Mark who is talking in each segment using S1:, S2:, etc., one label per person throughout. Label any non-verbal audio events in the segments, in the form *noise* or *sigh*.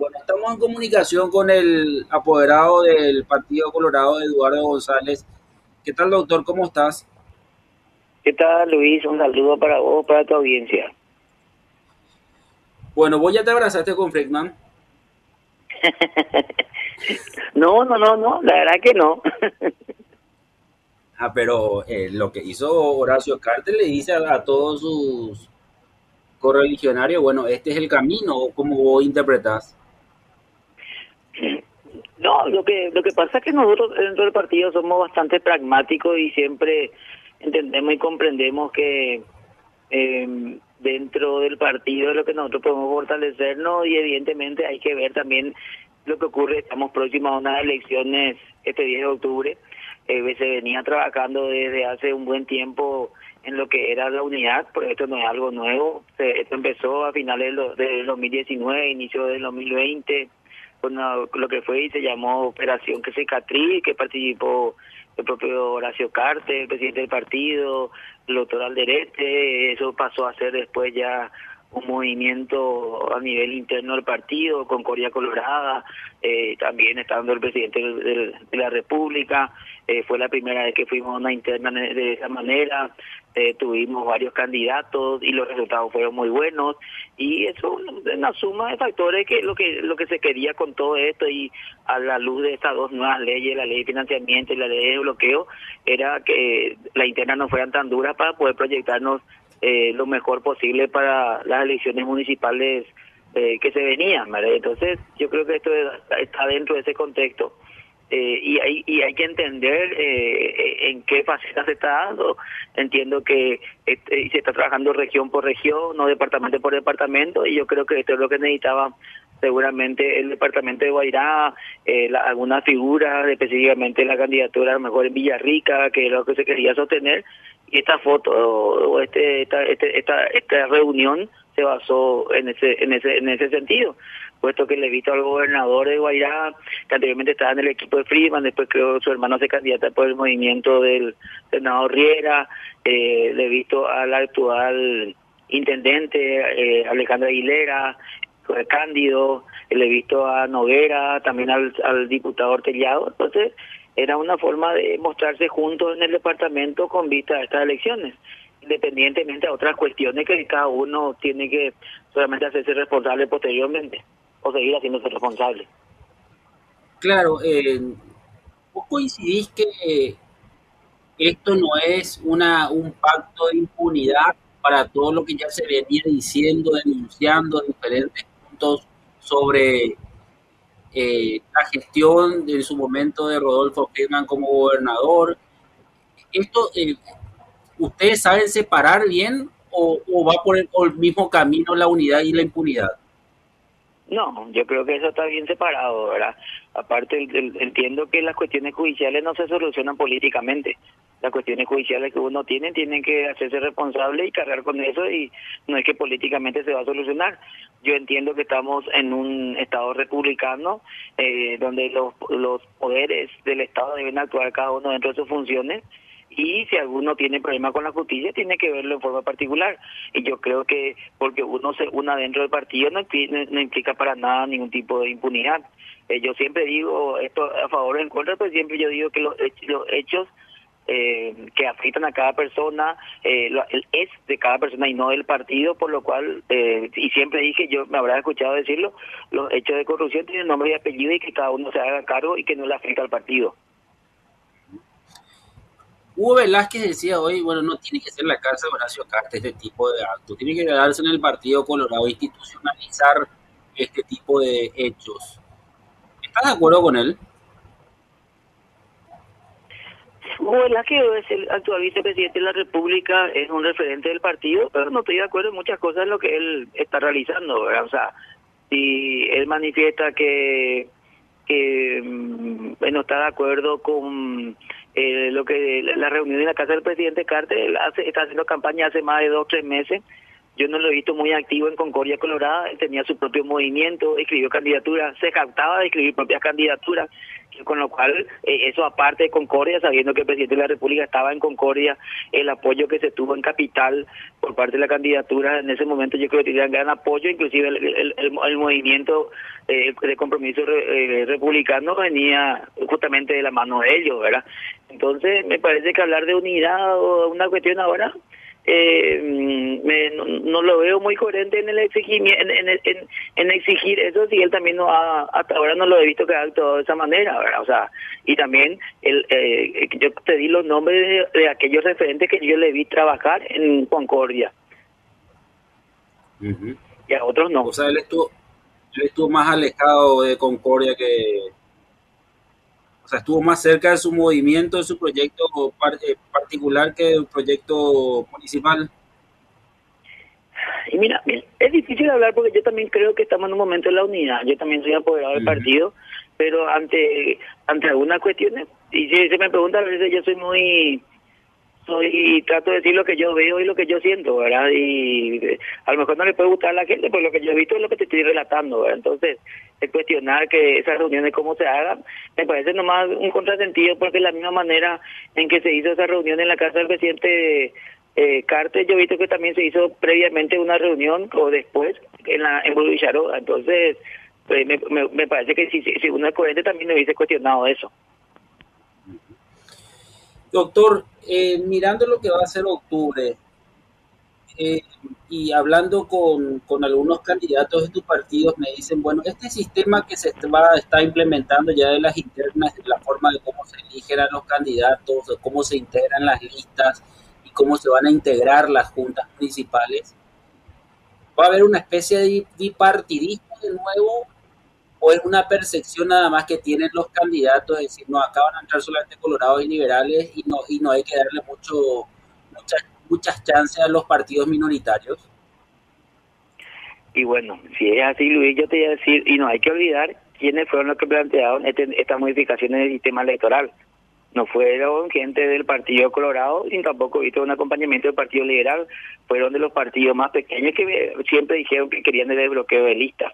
S1: Bueno, estamos en comunicación con el apoderado del Partido Colorado, Eduardo González. ¿Qué tal, doctor? ¿Cómo estás?
S2: ¿Qué tal, Luis? Un saludo para vos, para tu audiencia.
S1: Bueno, ¿vos ya te abrazaste con Frickman? *laughs*
S2: no, no, no, no, la verdad que no.
S1: ah, pero eh, lo que hizo Horacio Carter le dice a, todos sus correligionarios, bueno, este es el camino, ¿cómo vos interpretás?
S2: No, lo que lo que pasa es que nosotros dentro del partido somos bastante pragmáticos y siempre entendemos y comprendemos que eh, dentro del partido es lo que nosotros podemos fortalecernos y evidentemente hay que ver también lo que ocurre. Estamos próximos a unas elecciones este 10 de octubre. Eh, se venía trabajando desde hace un buen tiempo en lo que era la unidad, porque esto no es algo nuevo. esto empezó a finales del 2019, inicio del 2020, con lo que fue y se llamó Operación Que Cicatriz, que participó el propio Horacio Carte, el presidente del partido, el doctor Alderete, eso pasó a ser después ya un movimiento a nivel interno del partido, Concordia Colorada, eh, también estando el presidente de, la República, eh, fue la primera vez que fuimos a una interna de esa manera, eh, tuvimos varios candidatos y los resultados fueron muy buenos y eso es una suma de factores que lo que lo que se quería con todo esto y a la luz de estas dos nuevas leyes, la ley de financiamiento y la ley de bloqueo, era que la interna no fueran tan duras para poder proyectarnos eh, lo mejor posible para las elecciones municipales eh, que se venían. Entonces, yo creo que esto está dentro de ese contexto. Eh, y, hay, y hay que entender en qué faceta se está dando. Entiendo que se está trabajando región por región, no departamento por departamento, y yo creo que esto es lo que necesitaba seguramente el departamento de Guairá, eh, algunas figuras, específicamente la candidatura a lo mejor en Villarrica, que es lo que se quería sostener, y esta foto o este, esta, este, esta, esta reunión se basó en ese, en ese, en ese sentido puesto que le visto al gobernador de Guairá, que anteriormente estaba en el equipo de Freeman, después creo que su hermano se candidata por el movimiento del senador Riera, eh, le he visto al actual intendente eh, Alejandro Aguilera, Cándido, le he visto a Noguera, también al, al diputado Ortellado, entonces era una forma de mostrarse juntos en el departamento con vista a estas elecciones, independientemente de otras cuestiones que cada uno tiene que solamente hacerse responsable posteriormente o seguir haciéndose responsable.
S1: Claro, eh, vos coincidís que esto no es una un pacto de impunidad para todo lo que ya se venía diciendo, denunciando diferentes sobre eh, la gestión en su momento de Rodolfo Friedman como gobernador. Esto, eh, ¿ustedes saben separar bien o, va por el, mismo camino la unidad y la impunidad?
S2: No, yo creo que eso está bien separado, ¿verdad? Aparte, entiendo que las cuestiones judiciales no se solucionan políticamente las cuestiones judiciales que uno tiene, tienen que hacerse responsable y cargar con eso y no es que políticamente se va a solucionar. Yo entiendo que estamos en un Estado republicano eh, donde los, los poderes del Estado deben actuar cada uno dentro de sus funciones y si alguno tiene problema con la justicia tiene que verlo en forma particular. Y yo creo que porque uno se una dentro del partido no, implica para nada ningún tipo de impunidad. Eh, yo siempre digo esto a favor o en contra pues siempre yo digo que los, los hechos eh, que afectan a cada persona, eh, es de cada persona y no del partido, por lo cual, eh, y siempre dije, yo me habrá escuchado decirlo, los hechos de corrupción tienen nombre y apellido y que cada uno se haga cargo y que no le afecta al partido.
S1: Hugo Velázquez decía hoy, bueno, no tiene que ser la cárcel de Horacio Cartes este tipo de actos, tiene que quedarse en el Partido Colorado, institucionalizar este tipo de hechos. ¿Estás de acuerdo con él?
S2: Hugo que es el actual vicepresidente de la República, es un referente del partido, pero no estoy de acuerdo en muchas cosas en lo que él está realizando. O sea, si él manifiesta que, mm, no está de acuerdo con eh, lo que la reunión en la casa del presidente Carter, hace, está haciendo campaña hace más de dos o tres meses. Yo no lo he visto muy activo en Concordia Colorada, él tenía su propio movimiento, escribió candidaturas, se captaba de escribir propias candidaturas con lo cual eh, eso aparte de Concordia, sabiendo que el presidente de la República estaba en Concordia, el apoyo que se tuvo en Capital por parte de la candidatura, en ese momento yo creo que tenían gran apoyo, inclusive el, el, movimiento eh, de compromiso eh, republicano venía justamente de la mano de ellos, ¿verdad? Entonces me parece que hablar de unidad o una cuestión ahora eh, me, no, lo veo muy coherente en el exigir, en, exigir eso si él también no ha, hasta ahora no lo he visto que ha actuado de esa manera ¿verdad? o sea y también el eh, yo te di los nombres de, aquellos referentes que yo le vi trabajar en Concordia. Y a otros no.
S1: O sea él estuvo él estuvo más alejado de Concordia que sea, estuvo más cerca de su movimiento, de su proyecto eh, particular que el proyecto municipal.
S2: Y mira, es difícil hablar porque yo también creo que estamos en un momento de la unidad. Yo también soy apoderado del partido, pero ante ante algunas cuestiones, y si se me pregunta a veces yo soy muy y trato de decir lo que yo veo y lo que yo siento, ¿verdad? Y eh, a lo mejor no le puede gustar a la gente, pero lo que yo he visto es lo que te estoy relatando, ¿verdad? Entonces, es cuestionar que esas reuniones cómo se hagan, me parece nomás un contrasentido porque la misma manera en que se hizo esa reunión en la casa del presidente eh, Carter, yo he visto que también se hizo previamente una reunión o después en la en entonces pues, me, me, parece que si, si uno es coherente también me hubiese cuestionado eso.
S1: Doctor, eh, mirando lo que va a ser octubre eh, y hablando con, algunos candidatos de tus partidos, me dicen, bueno, este sistema que se va, está implementando ya de las internas, de la forma de cómo se eligen a los candidatos, de cómo se integran las listas y cómo se van a integrar las juntas principales, va a haber una especie de bipartidismo de nuevo o es una percepción nada más que tienen los candidatos, es decir, no, acaban de entrar solamente colorados y liberales y no, y no hay que darle mucho, muchas, muchas chances a los partidos minoritarios.
S2: Y bueno, si es así, Luis, yo te voy a decir, y no hay que olvidar quiénes fueron los que plantearon este, estas modificaciones del sistema electoral. No fueron gente del Partido Colorado, ni tampoco visto un acompañamiento del Partido Liberal. Fueron de los partidos más pequeños que siempre dijeron que querían el desbloqueo de listas.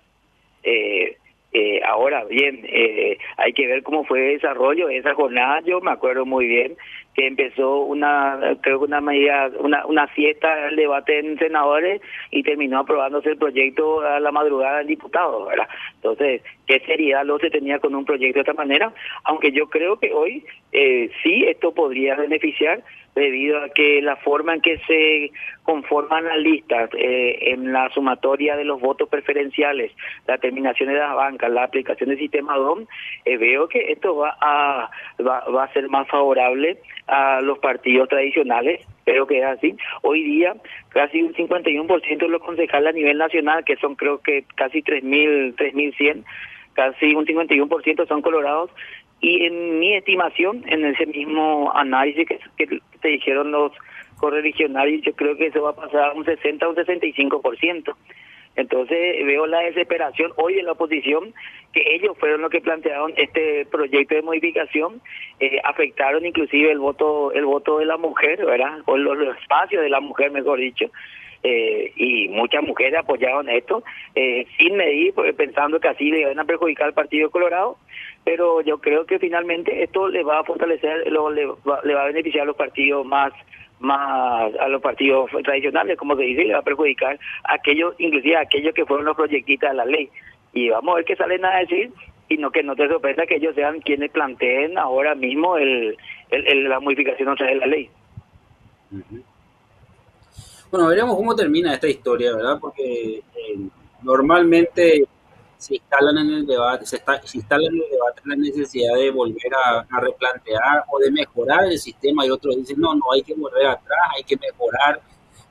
S2: Ahora bien, eh, hay que ver cómo fue el desarrollo de esa jornada. Yo me acuerdo muy bien que empezó una, creo que una medida, una, una fiesta, debate en senadores y terminó aprobándose el proyecto a la madrugada en diputados, ¿verdad? Entonces, ¿qué seriedad lo se tenía con un proyecto de esta manera? Aunque yo creo que hoy eh, sí esto podría beneficiar debido a que la forma en que se conforman las listas eh, en la sumatoria de los votos preferenciales, la terminación de las bancas, la aplicación del sistema DOM, eh, veo que esto va a, va a ser más favorable a los partidos tradicionales, creo que es así. Hoy día casi un 51% de los concejales a nivel nacional, que son creo que casi 3.000, 3.100, casi un 51% son colorados, y en mi estimación, en ese mismo análisis que, que te dijeron los correligionarios, yo creo que eso va a pasar a un 60 o un 65%. Entonces veo la desesperación hoy en la oposición, que ellos fueron los que plantearon este proyecto de modificación, eh, afectaron inclusive el voto el voto de la mujer, ¿verdad? O los, espacios de la mujer, mejor dicho. Eh, y muchas mujeres apoyaron esto eh, sin medir, pensando que así le iban a perjudicar al Partido Colorado, pero yo creo que finalmente esto le va a fortalecer, lo, le, va, le va a beneficiar a los partidos más más a los partidos tradicionales, como se dice, le va a perjudicar aquellos, inclusive a aquellos que fueron los proyectistas de la ley. Y vamos a ver qué salen a decir y no que no te sorprenda que ellos sean quienes planteen ahora mismo el, la modificación otra de la ley.
S1: Bueno, veremos cómo termina esta historia, ¿verdad? Porque eh, normalmente se instalan en el debate, se, está, se instala en el debate la necesidad de volver a, replantear o de mejorar el sistema y otros dicen, no, no hay que volver atrás, hay que mejorar.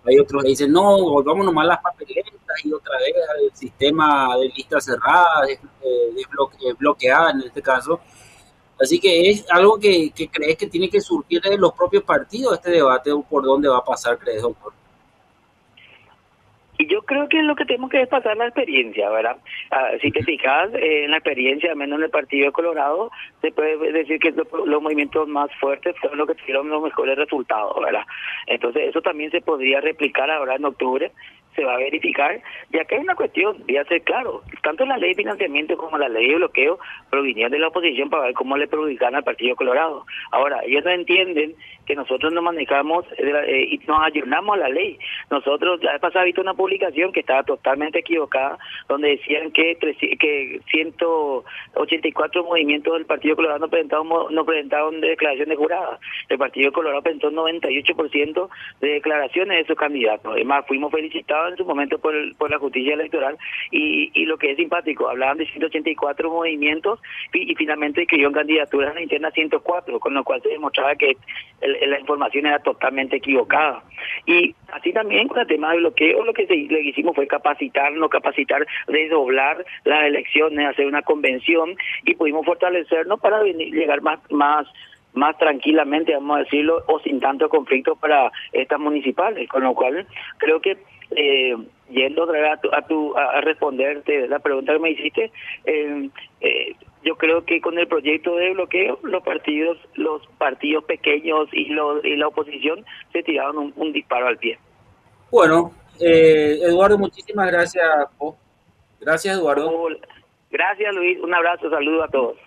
S1: Hay otros que dicen, no, volvamos nomás las papeletas y otra vez al sistema de listas cerradas, de, bloqueada en este caso. Así que es algo que, crees que tiene que surgir de los propios partidos este debate por dónde va a pasar, crees, doctor.
S2: Creo que lo que tenemos que es pasar la experiencia, ¿verdad? Ah, si te fijas, eh, en la experiencia, al menos en el Partido de Colorado, se puede decir que los, movimientos más fuertes fueron los que tuvieron los mejores resultados, ¿verdad? Entonces, eso también se podría replicar ahora en octubre se va a verificar, ya que hay una cuestión, voy a ser claro, tanto la ley de financiamiento como la ley de bloqueo provinieron de la oposición para ver cómo le perjudican al Partido Colorado. Ahora, ellos no entienden que nosotros nos manejamos eh, y nos ayunamos a la ley. Nosotros, la vez pasada visto una publicación que estaba totalmente equivocada, donde decían que, que 184 movimientos del Partido Colorado no presentaron, no presentaron declaración de jurada. El Partido Colorado presentó 98% de declaraciones de sus candidatos. Además, fuimos felicitados en su momento por, la justicia electoral y, lo que es simpático, hablaban de 184 movimientos y, finalmente escribió en candidaturas internas 104, con lo cual se demostraba que la información era totalmente equivocada. Y así también con el tema de bloqueo, lo que le hicimos fue capacitarnos, capacitar, desdoblar las elecciones, hacer una convención y pudimos fortalecernos para llegar más, más más tranquilamente, vamos a decirlo, o sin tanto conflicto para estas municipales, con lo cual creo que eh, yendo a, a, tu, a, responderte la pregunta que me hiciste, eh, eh, yo creo que con el proyecto de bloqueo los partidos los partidos pequeños y, los, y la oposición se tiraron un, disparo al pie.
S1: Bueno, eh, Eduardo, muchísimas gracias. Gracias, Eduardo.
S2: Gracias, Luis. Un abrazo, saludo a todos.